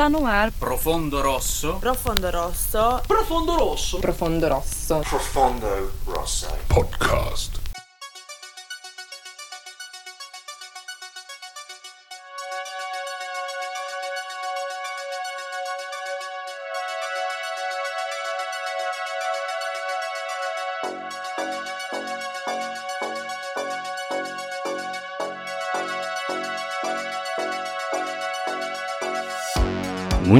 Está no ar. Profondo Rosso. Profondo Rosso. Profondo Rosso. Profondo Rosso. Profondo Rosso. Podcast.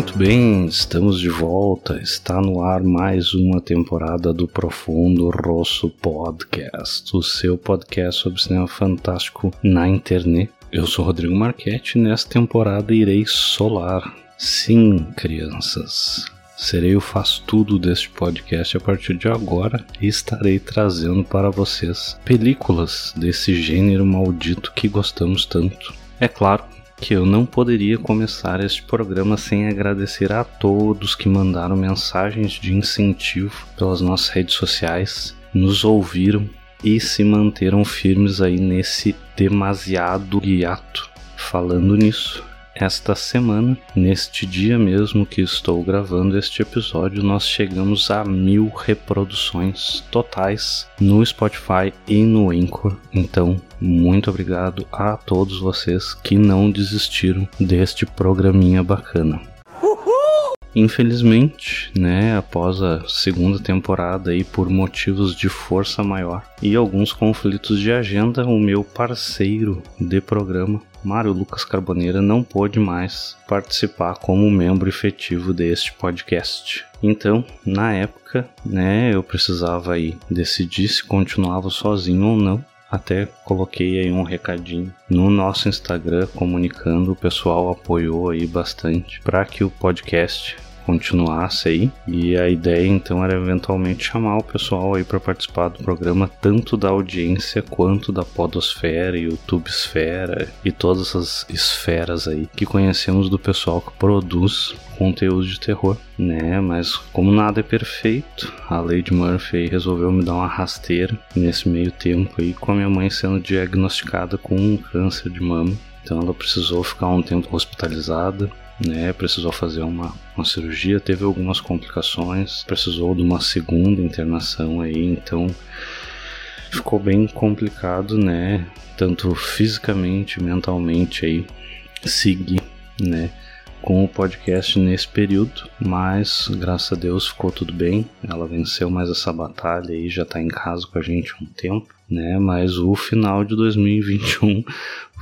Muito bem, estamos de volta. Está no ar mais uma temporada do Profundo Rosso Podcast, o seu podcast sobre cinema fantástico na internet. Eu sou Rodrigo Marchetti e nesta temporada irei solar. Sim, crianças. Serei o faz tudo deste podcast a partir de agora e estarei trazendo para vocês películas desse gênero maldito que gostamos tanto. É claro, que eu não poderia começar este programa sem agradecer a todos que mandaram mensagens de incentivo pelas nossas redes sociais, nos ouviram e se manteram firmes aí nesse demasiado hiato. Falando nisso, esta semana, neste dia mesmo que estou gravando este episódio, nós chegamos a mil reproduções totais no Spotify e no Anchor. Então, muito obrigado a todos vocês que não desistiram deste programinha bacana. Infelizmente, né, após a segunda temporada e por motivos de força maior e alguns conflitos de agenda, o meu parceiro de programa, Mário Lucas Carboneira, não pôde mais participar como membro efetivo deste podcast. Então, na época, né, eu precisava aí decidir se continuava sozinho ou não. Até coloquei aí um recadinho no nosso Instagram comunicando, o pessoal apoiou aí bastante para que o podcast continuasse aí. E a ideia então era eventualmente chamar o pessoal aí para participar do programa, tanto da audiência quanto da Podosfera, YouTubesfera e todas essas esferas aí que conhecemos do pessoal que produz conteúdo de terror, né? Mas como nada é perfeito, a Lady Murphy resolveu me dar uma rasteira nesse meio tempo aí, com a minha mãe sendo diagnosticada com um câncer de mama. Então ela precisou ficar um tempo hospitalizada né? Precisou fazer uma, uma cirurgia, teve algumas complicações, precisou de uma segunda internação aí, então ficou bem complicado, né? Tanto fisicamente, mentalmente aí, seguir, né? Com o podcast nesse período, mas graças a Deus ficou tudo bem. Ela venceu mais essa batalha e já tá em casa com a gente há um tempo, né? Mas o final de 2021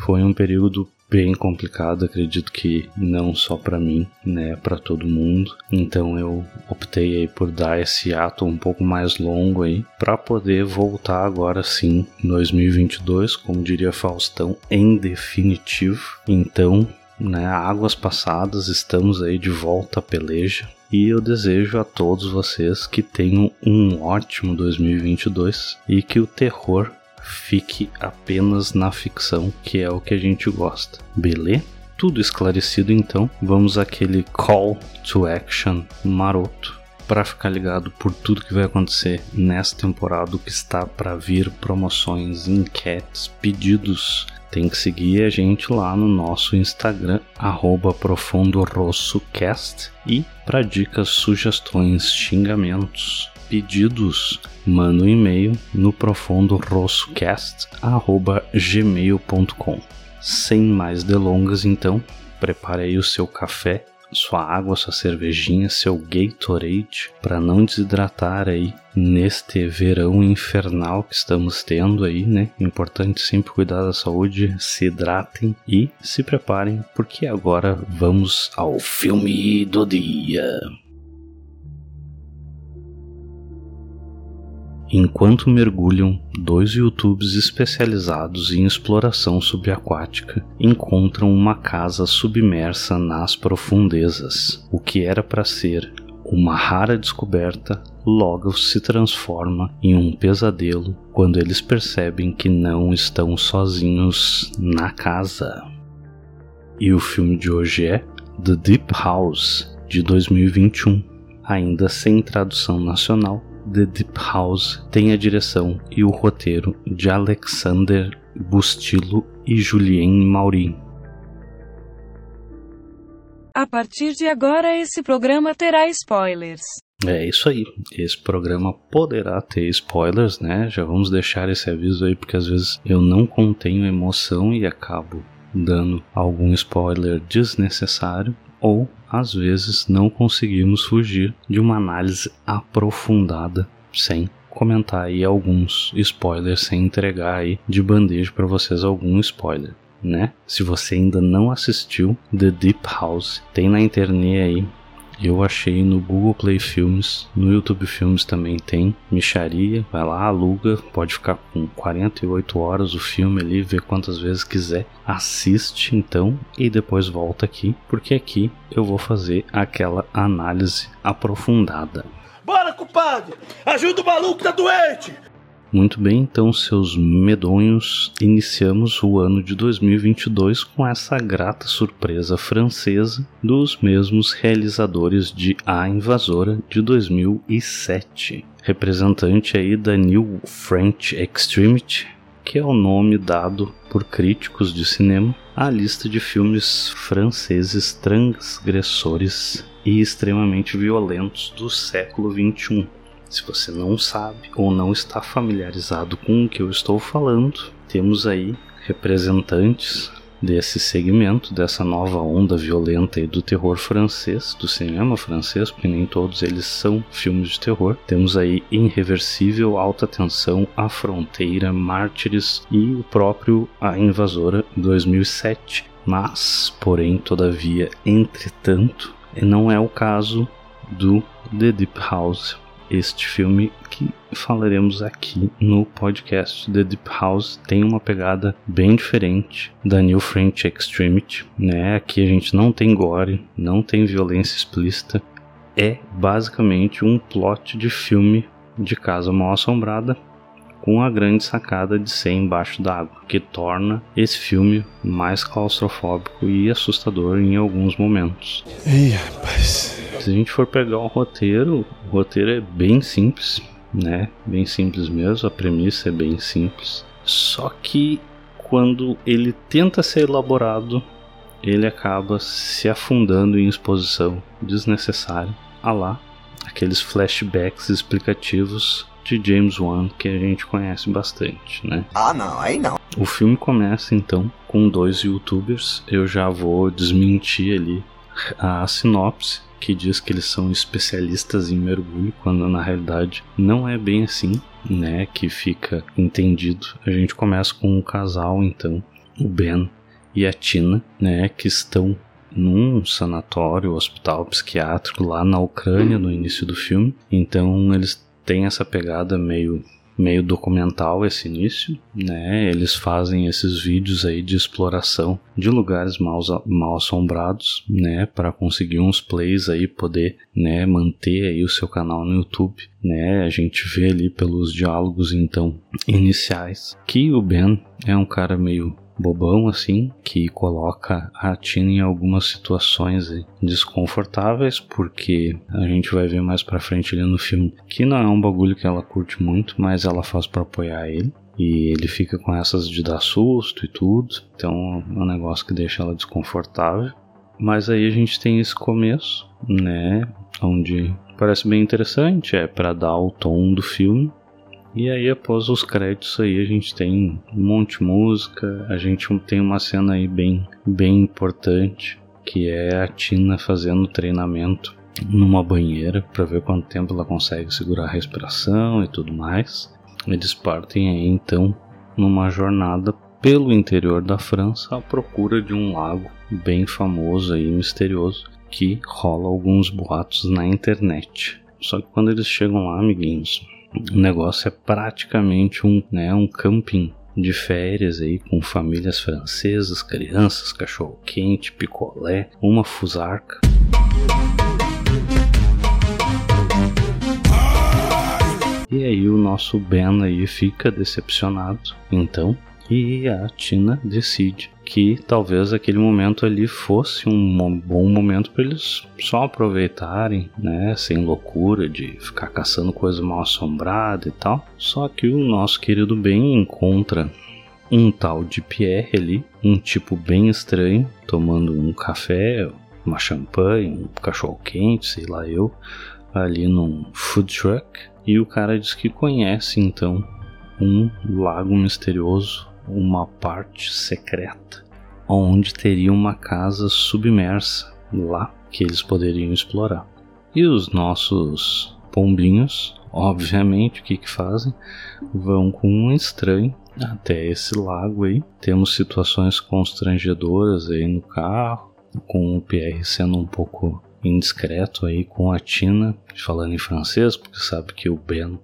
foi um período bem complicado, acredito que não só para mim, né, para todo mundo. Então eu optei aí por dar esse ato um pouco mais longo aí para poder voltar agora sim, 2022, como diria Faustão, em definitivo. Então, né, águas passadas, estamos aí de volta à peleja. E eu desejo a todos vocês que tenham um ótimo 2022 e que o terror fique apenas na ficção, que é o que a gente gosta. Beleza? Tudo esclarecido então, vamos àquele call to action maroto para ficar ligado por tudo que vai acontecer nessa temporada, o que está para vir, promoções, enquetes, pedidos. Tem que seguir a gente lá no nosso Instagram, profundorossocast e para dicas, sugestões, xingamentos, pedidos, manda um e-mail no profundorossocast@gmail.com. Sem mais delongas, então, prepare aí o seu café, sua água, sua cervejinha, seu Gatorade para não desidratar aí neste verão infernal que estamos tendo aí, né? Importante sempre cuidar da saúde, se hidratem e se preparem porque agora vamos ao filme do dia. Enquanto mergulham, dois YouTubes especializados em exploração subaquática encontram uma casa submersa nas profundezas. O que era para ser uma rara descoberta logo se transforma em um pesadelo quando eles percebem que não estão sozinhos na casa. E o filme de hoje é The Deep House, de 2021, ainda sem tradução nacional The Deep House tem a direção e o roteiro de Alexander Bustillo e Julien Mauri. A partir de agora, esse programa terá spoilers. É isso aí. Esse programa poderá ter spoilers, né? Já vamos deixar esse aviso aí, porque às vezes eu não contenho emoção e acabo dando algum spoiler desnecessário, ou às vezes não conseguimos fugir de uma análise aprofundada sem comentar aí alguns spoilers, sem entregar aí de bandeja para vocês algum spoiler. Né? Se você ainda não assistiu The Deep House, tem na internet aí eu achei no Google Play Filmes, no YouTube Filmes também tem. Micharia, vai lá, aluga, pode ficar com 48 horas o filme ali, ver quantas vezes quiser. Assiste então e depois volta aqui, porque aqui eu vou fazer aquela análise aprofundada. Bora, culpado! Ajuda o maluco, tá doente! Muito bem, então, seus medonhos, iniciamos o ano de 2022 com essa grata surpresa francesa dos mesmos realizadores de A Invasora de 2007, representante aí da New French Extremity, que é o nome dado por críticos de cinema à lista de filmes franceses transgressores e extremamente violentos do século XXI. Se você não sabe ou não está familiarizado com o que eu estou falando, temos aí representantes desse segmento, dessa nova onda violenta do terror francês, do cinema francês, porque nem todos eles são filmes de terror. Temos aí Irreversível, Alta Tensão, A Fronteira, Mártires e o próprio A Invasora 2007. Mas, porém, todavia, entretanto, não é o caso do The Deep House, este filme que falaremos aqui no podcast The Deep House tem uma pegada bem diferente da New French Extremity, né? Aqui a gente não tem gore, não tem violência explícita, é basicamente um plot de filme de casa mal assombrada com a grande sacada de ser embaixo d'água, que torna esse filme mais claustrofóbico e assustador em alguns momentos. Ei, rapaz. Se a gente for pegar o roteiro, o roteiro é bem simples, né? Bem simples mesmo, a premissa é bem simples. Só que quando ele tenta ser elaborado, ele acaba se afundando em exposição desnecessária. A lá, aqueles flashbacks explicativos de James Wan que a gente conhece bastante, né? Ah, não, aí não. O filme começa então com dois youtubers. Eu já vou desmentir ali a sinopse que diz que eles são especialistas em mergulho, quando na realidade não é bem assim, né? Que fica entendido. A gente começa com um casal, então, o Ben e a Tina, né? Que estão num sanatório, hospital psiquiátrico lá na Ucrânia no início do filme. Então eles têm essa pegada meio meio documental esse início, né? Eles fazem esses vídeos aí de exploração de lugares mal, mal assombrados, né? Para conseguir uns plays aí, poder, né? Manter aí o seu canal no YouTube, né? A gente vê ali pelos diálogos então iniciais que o Ben é um cara meio bobão assim, que coloca a Tina em algumas situações desconfortáveis, porque a gente vai ver mais pra frente ali no filme que não é um bagulho que ela curte muito, mas ela faz para apoiar ele. E ele fica com essas de dar susto e tudo, então é um negócio que deixa ela desconfortável. Mas aí a gente tem esse começo, né, onde parece bem interessante, é para dar o tom do filme, e aí, após os créditos aí, a gente tem um monte de música, a gente tem uma cena aí bem, bem importante, que é a Tina fazendo treinamento numa banheira para ver quanto tempo ela consegue segurar a respiração e tudo mais. Eles partem aí então numa jornada pelo interior da França à procura de um lago bem famoso e misterioso que rola alguns boatos na internet. Só que quando eles chegam lá, amiguinhos, o negócio é praticamente um, né, um camping de férias aí com famílias francesas, crianças, cachorro quente, picolé, uma fusarca. E aí o nosso Ben aí fica decepcionado, então, e a Tina decide que talvez aquele momento ali fosse um bom momento para eles só aproveitarem, né, sem loucura de ficar caçando coisa mal assombrada e tal. Só que o nosso querido Ben encontra um tal de Pierre ali, um tipo bem estranho, tomando um café uma champanhe, um cachorro quente, sei lá eu, ali num food truck. E o cara diz que conhece então um lago misterioso, uma parte secreta, onde teria uma casa submersa lá que eles poderiam explorar. E os nossos pombinhos, obviamente, o que, que fazem? Vão com um estranho até esse lago aí. Temos situações constrangedoras aí no carro, com o PR sendo um pouco indiscreto aí com a Tina, falando em francês, porque sabe que o Ben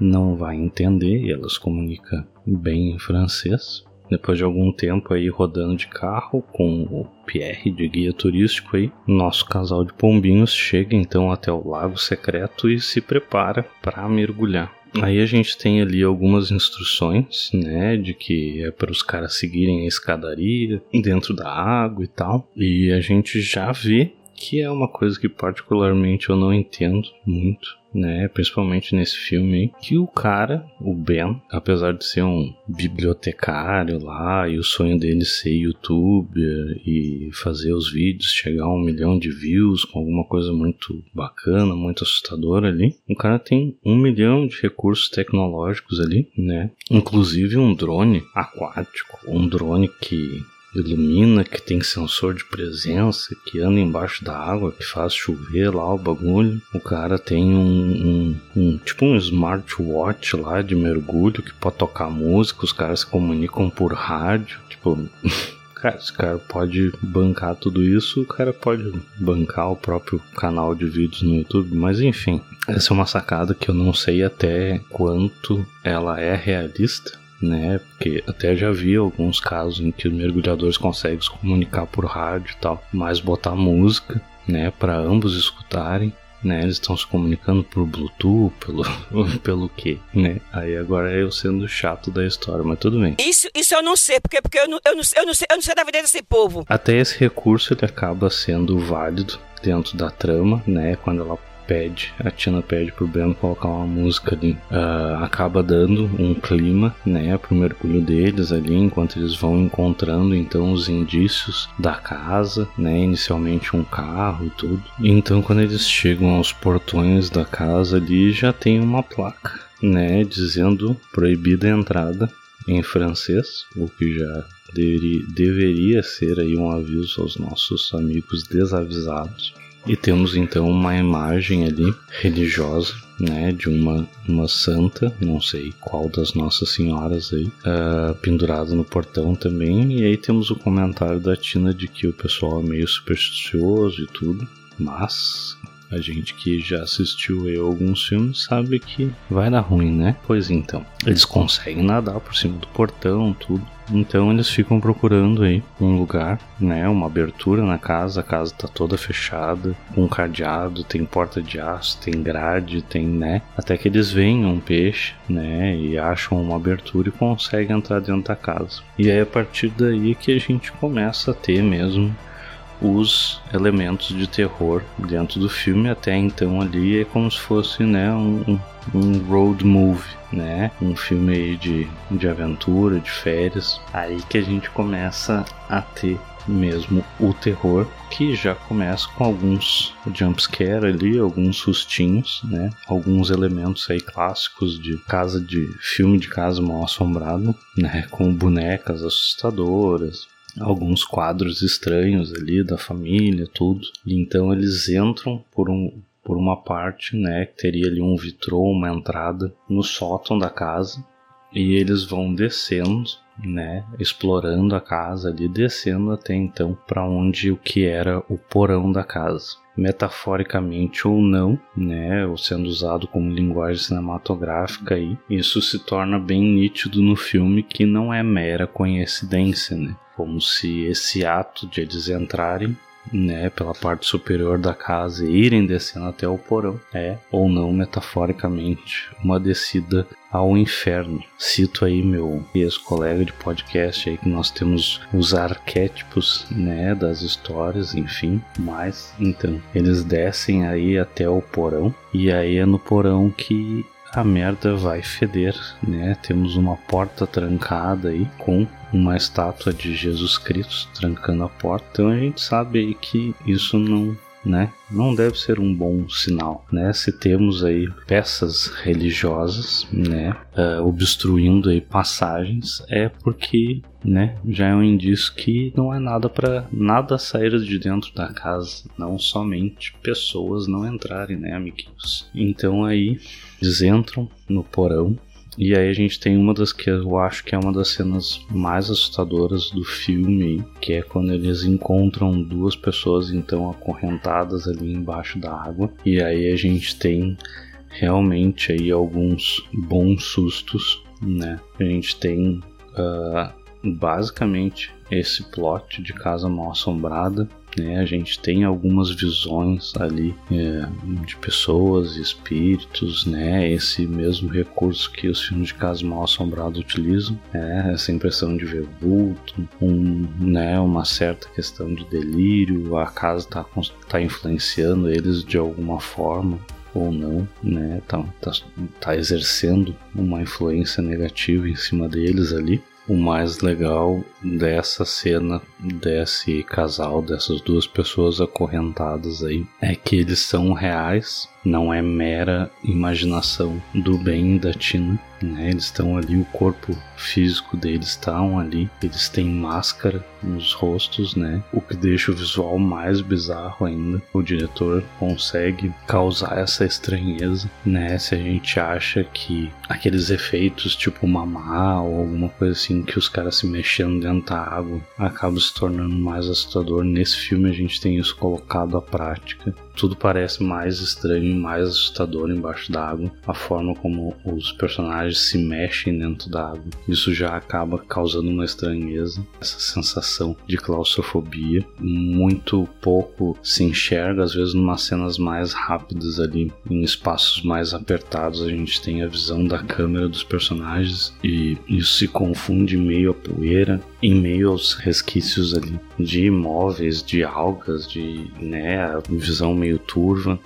não vai entender e elas comunicam bem em francês. Depois de algum tempo aí rodando de carro com o Pierre de guia turístico aí, nosso casal de pombinhos chega então até o lago secreto e se prepara para mergulhar. Aí a gente tem ali algumas instruções, né, de que é para os caras seguirem a escadaria dentro da água e tal. E a gente já vê que é uma coisa que particularmente eu não entendo muito, né? Principalmente nesse filme que o cara, o Ben, apesar de ser um bibliotecário lá e o sonho dele ser youtuber e fazer os vídeos chegar a um milhão de views com alguma coisa muito bacana, muito assustadora ali, o cara tem um milhão de recursos tecnológicos ali, né? Inclusive um drone aquático, um drone que ilumina, que tem sensor de presença, que anda embaixo da água, que faz chover lá o bagulho. O cara tem um, um, um tipo um smartwatch lá de mergulho que pode tocar música, os caras se comunicam por rádio, tipo. Cara, esse cara pode bancar tudo isso, o cara pode bancar o próprio canal de vídeos no YouTube, mas enfim, essa é uma sacada que eu não sei até quanto ela é realista, né? Porque até já vi alguns casos em que os mergulhadores conseguem se comunicar por rádio e tal, mas botar música, né, para ambos escutarem. Né, eles estão se comunicando por Bluetooth, pelo, pelo quê, né? Aí agora é eu sendo chato da história, mas tudo bem. Isso, isso eu não sei, porque, porque eu, não, eu, não, eu, não sei, eu não sei da vida desse povo. Até esse recurso ele acaba sendo válido dentro da trama, né? Quando ela pede, a Tina pede pro Ben colocar uma música ali. Uh, acaba dando um clima, né, pro mergulho deles ali, enquanto eles vão encontrando então os indícios da casa, né, inicialmente um carro e tudo. Então quando eles chegam aos portões da casa ali, já tem uma placa, né, dizendo proibida a entrada em francês, o que já deveria, deveria ser aí um aviso aos nossos amigos desavisados. E temos então uma imagem ali religiosa, né, de uma, uma santa, não sei qual das Nossas Senhoras aí, uh, pendurada no portão também. E aí temos o comentário da Tina de que o pessoal é meio supersticioso e tudo, mas a gente que já assistiu aí alguns filmes sabe que vai dar ruim, né? Pois então, eles conseguem nadar por cima do portão, tudo. Então eles ficam procurando aí um lugar, né, uma abertura na casa, a casa tá toda fechada, com um cadeado, tem porta de aço, tem grade, tem, né, até que eles veem um peixe, né, e acham uma abertura e conseguem entrar dentro da casa. E aí a partir daí que a gente começa a ter mesmo os elementos de terror dentro do filme. Até então ali é como se fosse né, um, um road movie, né? Um filme de, de aventura, de férias. Aí que a gente começa a ter mesmo o terror, que já começa com alguns jumpscare ali, alguns sustinhos, né? Alguns elementos aí clássicos de casa de filme de casa mal assombrada, né? Com bonecas assustadoras, alguns quadros estranhos ali da família, tudo. E então eles entram por um por uma parte, né, que teria ali um vitrô, uma entrada no sótão da casa, e eles vão descendo, né, explorando a casa ali, descendo até então para onde o que era o porão da casa. Metaforicamente ou não, né, ou sendo usado como linguagem cinematográfica aí, isso se torna bem nítido no filme que não é mera coincidência, né? como se esse ato de eles entrarem né, pela parte superior da casa e irem descendo até o porão é, ou não metaforicamente, uma descida ao inferno. Cito aí meu ex-colega de podcast aí que nós temos os arquétipos, né, das histórias, enfim, mas então eles descem aí até o porão e aí é no porão que a merda vai feder, né? Temos uma porta trancada aí com uma estátua de Jesus Cristo trancando a porta. Então a gente sabe aí que isso não né? Não deve ser um bom sinal, né? Se temos aí peças religiosas, né, uh, obstruindo aí passagens, é porque, né, já é um indício que não é nada para nada sair de dentro da casa, não somente pessoas não entrarem, né, amiguinhos. Então aí eles entram no porão, e aí a gente tem uma das que eu acho que é uma das cenas mais assustadoras do filme, que é quando eles encontram duas pessoas então acorrentadas ali embaixo da água. E aí a gente tem realmente aí alguns bons sustos, né? A gente tem uh, basicamente esse plot de casa mal assombrada né? A gente tem algumas visões ali é, de pessoas espíritos, né? Esse mesmo recurso que os filmes de caso mal assombrado utilizam, né? Essa impressão de ver vulto, um, né? Uma certa questão de delírio, a casa está tá influenciando eles de alguma forma ou não, né? Tá, tá, tá exercendo uma influência negativa em cima deles ali o mais legal dessa cena, desse casal, dessas duas pessoas acorrentadas aí, é que eles são reais, não é mera imaginação do bem da Tina. Né? Eles estão ali, o corpo físico deles estão ali, eles têm máscara nos rostos, né? O que deixa o visual mais bizarro ainda. O diretor consegue causar essa estranheza, né? Se a gente acha que aqueles efeitos tipo mamá ou alguma coisa assim que os caras se mexendo dentro da água acaba se tornando mais assustador. Nesse filme a gente tem isso colocado à prática tudo parece mais estranho mais assustador embaixo d'água. A forma como os personagens se mexem dentro d'água. Isso já acaba causando uma estranheza, essa sensação de claustrofobia. Muito pouco se enxerga, às vezes, numas cenas mais rápidas ali, em espaços mais apertados, a gente tem a visão da câmera dos personagens e isso se confunde em meio à poeira, em meio aos resquícios ali de imóveis, de algas, de né, visão meio turva.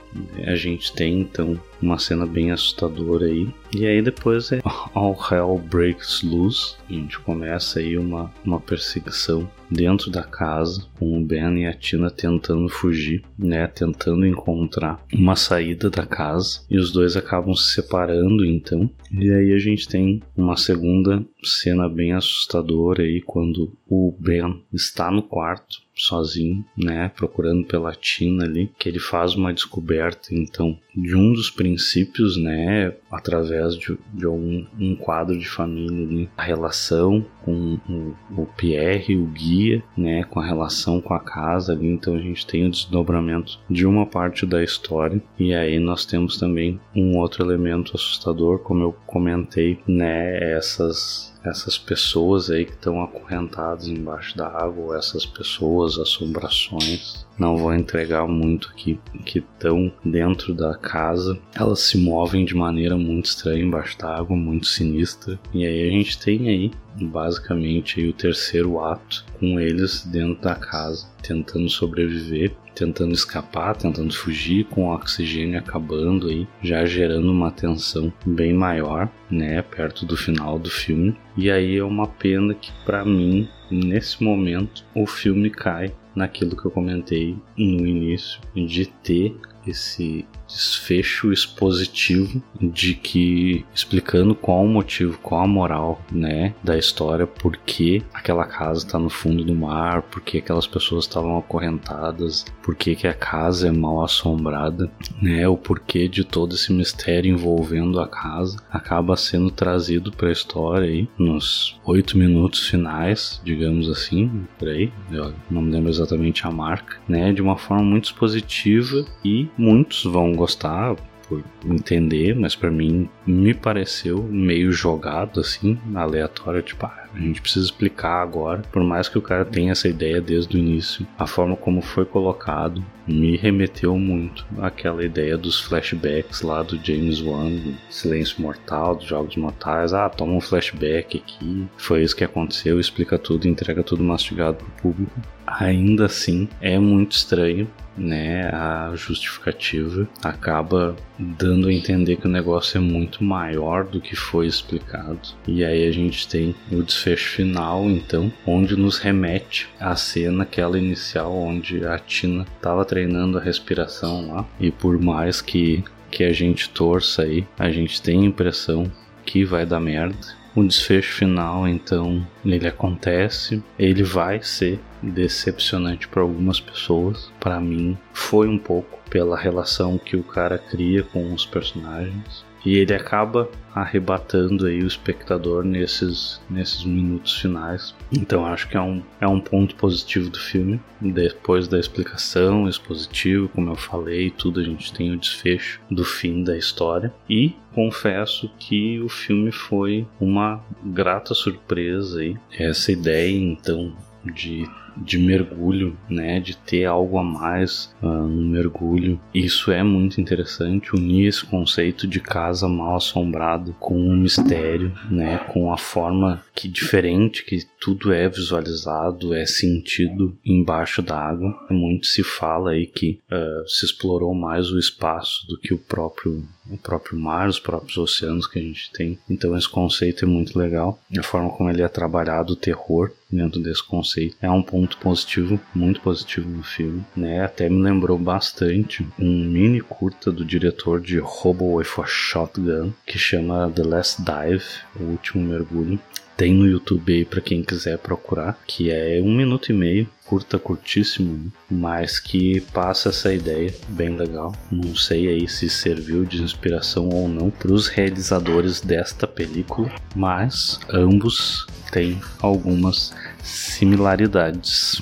A gente tem então uma cena bem assustadora aí. E aí depois é All Hell Breaks Loose. A gente começa aí uma, uma perseguição dentro da casa, com o Ben e a Tina tentando fugir, né, tentando encontrar uma saída da casa, e os dois acabam se separando então. E aí a gente tem uma segunda cena bem assustadora aí quando o Ben está no quarto sozinho, né, procurando pela Tina ali, que ele faz uma descoberta então de um dos princípios, né, através de, de um, um quadro de família ali, a relação com o, o Pierre, o guia, né, com a relação com a casa ali, então a gente tem o desdobramento de uma parte da história. E aí nós temos também um outro elemento assustador, como eu comentei, né, essas essas pessoas aí que estão acorrentadas embaixo da água, essas pessoas, assombrações, não vou entregar muito aqui, que estão dentro da casa, elas se movem de maneira muito estranha embaixo da água, muito sinistra. E aí a gente tem aí basicamente aí, o terceiro ato com eles dentro da casa, tentando sobreviver, tentando escapar, tentando fugir, com o oxigênio acabando aí, já gerando uma tensão bem maior, né, perto do final do filme. E aí é uma pena que para mim, nesse momento, o filme cai naquilo que eu comentei no início de ter esse desfecho expositivo de que explicando qual o motivo, qual a moral, né, da história, por que aquela casa está no fundo do mar, por que aquelas pessoas estavam acorrentadas, por que, que a casa é mal assombrada, né, o porquê de todo esse mistério envolvendo a casa acaba sendo trazido para a história aí nos oito minutos finais, digamos assim, por aí, eu não me lembro exatamente a marca, né, de uma forma muito expositiva e muitos vão gostar por entender, mas para mim me pareceu meio jogado assim, aleatório, tipo, ah, a gente precisa explicar agora, por mais que o cara tenha essa ideia desde o início, a forma como foi colocado me remeteu muito àquela ideia dos flashbacks lá do James Wan, do Silêncio Mortal, dos Jogos Mortais. Ah, toma um flashback aqui, foi isso que aconteceu, explica tudo, entrega tudo mastigado pro público. Ainda assim, é muito estranho né, a justificativa acaba dando a entender que o negócio é muito maior do que foi explicado. E aí a gente tem o final, então, onde nos remete à cena aquela inicial onde a Tina estava treinando a respiração lá e por mais que que a gente torça aí, a gente tem a impressão que vai dar merda. O desfecho final, então, ele acontece, ele vai ser decepcionante para algumas pessoas. Para mim, foi um pouco pela relação que o cara cria com os personagens. E ele acaba arrebatando aí o espectador nesses, nesses minutos finais. Então acho que é um, é um ponto positivo do filme. Depois da explicação, expositivo, como eu falei, tudo a gente tem o desfecho do fim da história. E confesso que o filme foi uma grata surpresa aí. Essa ideia então de de mergulho, né, de ter algo a mais uh, no mergulho. Isso é muito interessante, unir esse conceito de casa mal assombrada com o mistério, né, com a forma que diferente que tudo é visualizado, é sentido embaixo da água. Muito se fala aí que uh, se explorou mais o espaço do que o próprio o próprio mar, os próprios oceanos que a gente tem. Então esse conceito é muito legal. A forma como ele é trabalhado o terror dentro desse conceito é um ponto positivo, muito positivo no filme, né? Até me lembrou bastante um mini curta do diretor de Robo with a Shotgun que chama The Last Dive, o último mergulho. Tem no YouTube aí para quem quiser procurar, que é um minuto e meio, curta, curtíssimo, mas que passa essa ideia bem legal. Não sei aí se serviu de inspiração ou não para os realizadores desta película, mas ambos têm algumas similaridades.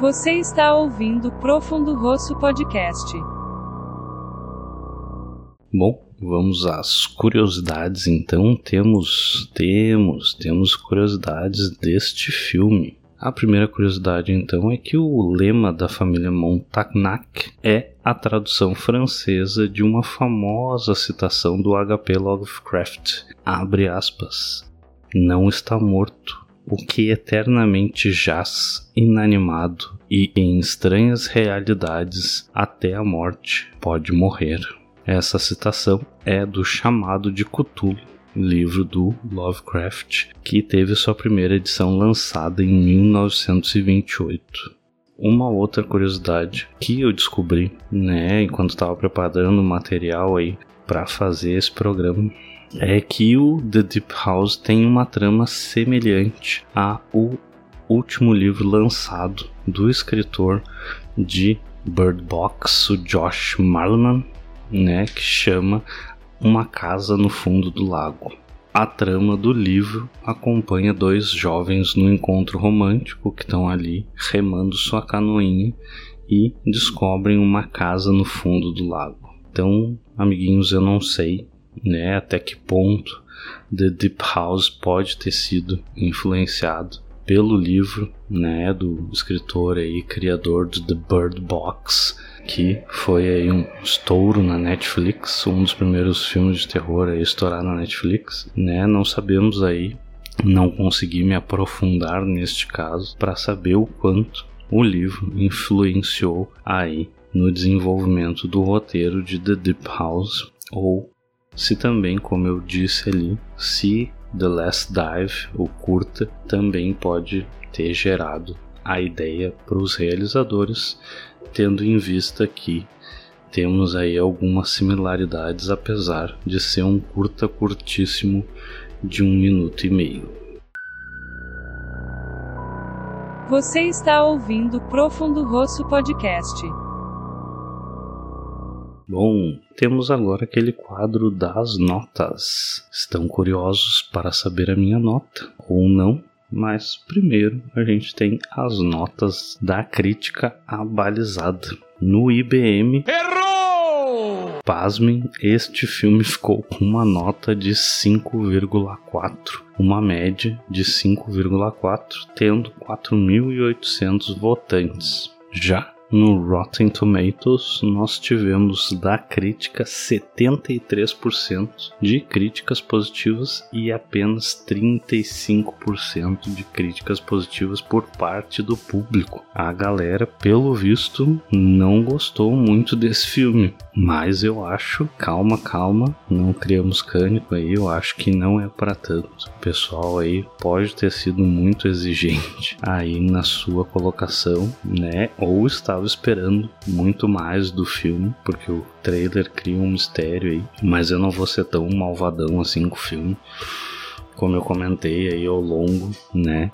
Você está ouvindo Profundo Rosso Podcast. Bom, Vamos às curiosidades, então temos temos temos curiosidades deste filme. A primeira curiosidade então é que o lema da família Montagnac é a tradução francesa de uma famosa citação do H.P. Lovecraft. Abre aspas. Não está morto. O que eternamente jaz, inanimado e em estranhas realidades até a morte pode morrer. Essa citação é do Chamado de Cthulhu, livro do Lovecraft, que teve sua primeira edição lançada em 1928. Uma outra curiosidade que eu descobri, né, enquanto estava preparando o material aí para fazer esse programa, é que o The Deep House tem uma trama semelhante ao último livro lançado do escritor de Bird Box, o Josh Marleman, né, que chama Uma Casa no Fundo do Lago. A trama do livro acompanha dois jovens no encontro romântico que estão ali remando sua canoinha e descobrem uma casa no fundo do lago. Então, amiguinhos, eu não sei, né, até que ponto The Deep House pode ter sido influenciado pelo livro, né, do escritor e criador do The Bird Box, que foi aí um estouro na Netflix, um dos primeiros filmes de terror a estourar na Netflix, né? Não sabemos aí, não consegui me aprofundar neste caso para saber o quanto o livro influenciou aí no desenvolvimento do roteiro de The Deep House ou se também, como eu disse ali, se The Last Dive, o curta, também pode ter gerado a ideia para os realizadores tendo em vista que temos aí algumas similaridades, apesar de ser um curta curtíssimo de um minuto e meio. Você está ouvindo Profundo Rosso Podcast. Bom, temos agora aquele quadro das notas. Estão curiosos para saber a minha nota ou não? Mas primeiro a gente tem as notas da crítica abalizada. No IBM. Errou! Pasmem, este filme ficou com uma nota de 5,4, uma média de 5,4, tendo 4.800 votantes. Já no Rotten Tomatoes nós tivemos da crítica 73% de críticas positivas e apenas 35% de críticas positivas por parte do público. A galera, pelo visto, não gostou muito desse filme, mas eu acho, calma, calma, não criamos cânico aí, eu acho que não é para tanto. Pessoal aí pode ter sido muito exigente aí na sua colocação, né? Ou estava esperando muito mais do filme, porque o trailer cria um mistério aí, mas eu não vou ser tão malvadão assim com o filme. Como eu comentei aí ao longo, né?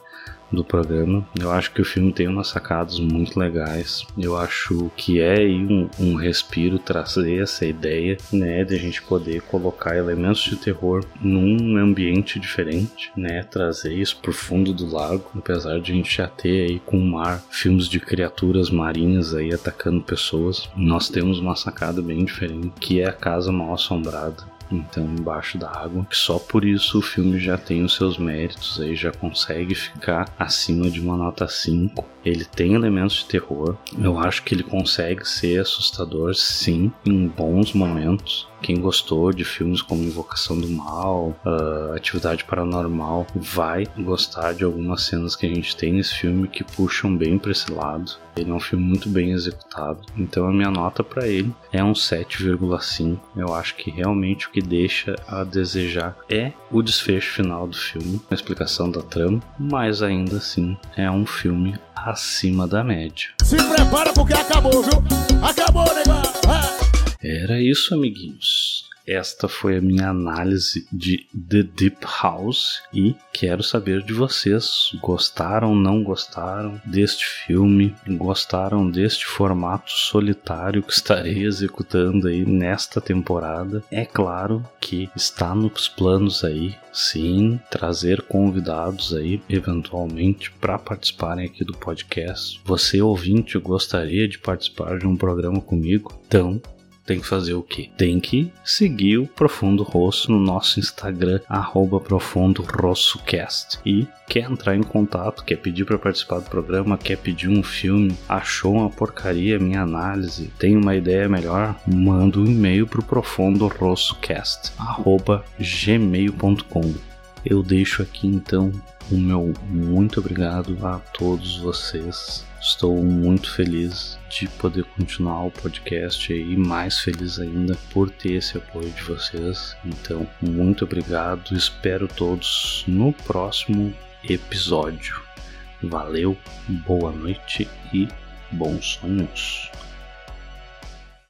Do programa. Eu acho que o filme tem umas sacadas muito legais. Eu acho que é um, um respiro trazer essa ideia, né, de a gente poder colocar elementos de terror num ambiente diferente, né, trazer isso pro fundo do lago, apesar de a gente já ter aí com o mar filmes de criaturas marinhas aí atacando pessoas. Nós temos uma sacada bem diferente, que é a casa mal assombrada então embaixo da água. Só por isso o filme já tem os seus méritos, aí já consegue ficar acima de uma nota 5. Ele tem elementos de terror. Eu acho que ele consegue ser assustador, sim, em bons momentos. Quem gostou de filmes como Invocação do Mal, uh, Atividade Paranormal, vai gostar de algumas cenas que a gente tem nesse filme que puxam bem para esse lado. Ele é um filme muito bem executado, então a minha nota para ele é um 7,5. Eu acho que realmente o que deixa a desejar é o desfecho final do filme, a explicação da trama, mas ainda assim é um filme acima da média. Se prepara porque acabou, viu? Acabou, negócio! Era isso, amiguinhos. Esta foi a minha análise de The Deep House e quero saber de vocês. Gostaram, não gostaram deste filme? Gostaram deste formato solitário que estarei executando aí nesta temporada? É claro que está nos planos aí, sim, trazer convidados aí eventualmente para participarem aqui do podcast. Você ouvinte gostaria de participar de um programa comigo? Então tem que fazer o quê? Tem que seguir o Profundo Rosso no nosso Instagram, arroba Profundo Rossocast. E quer entrar em contato, quer pedir para participar do programa, quer pedir um filme, achou uma porcaria minha análise, tem uma ideia melhor, manda um e-mail pro Profundo Rossocast, gmail.com. Eu deixo aqui então o meu muito obrigado a todos vocês Estou muito feliz de poder continuar o podcast e mais feliz ainda por ter esse apoio de vocês. Então, muito obrigado. Espero todos no próximo episódio. Valeu, boa noite e bons sonhos.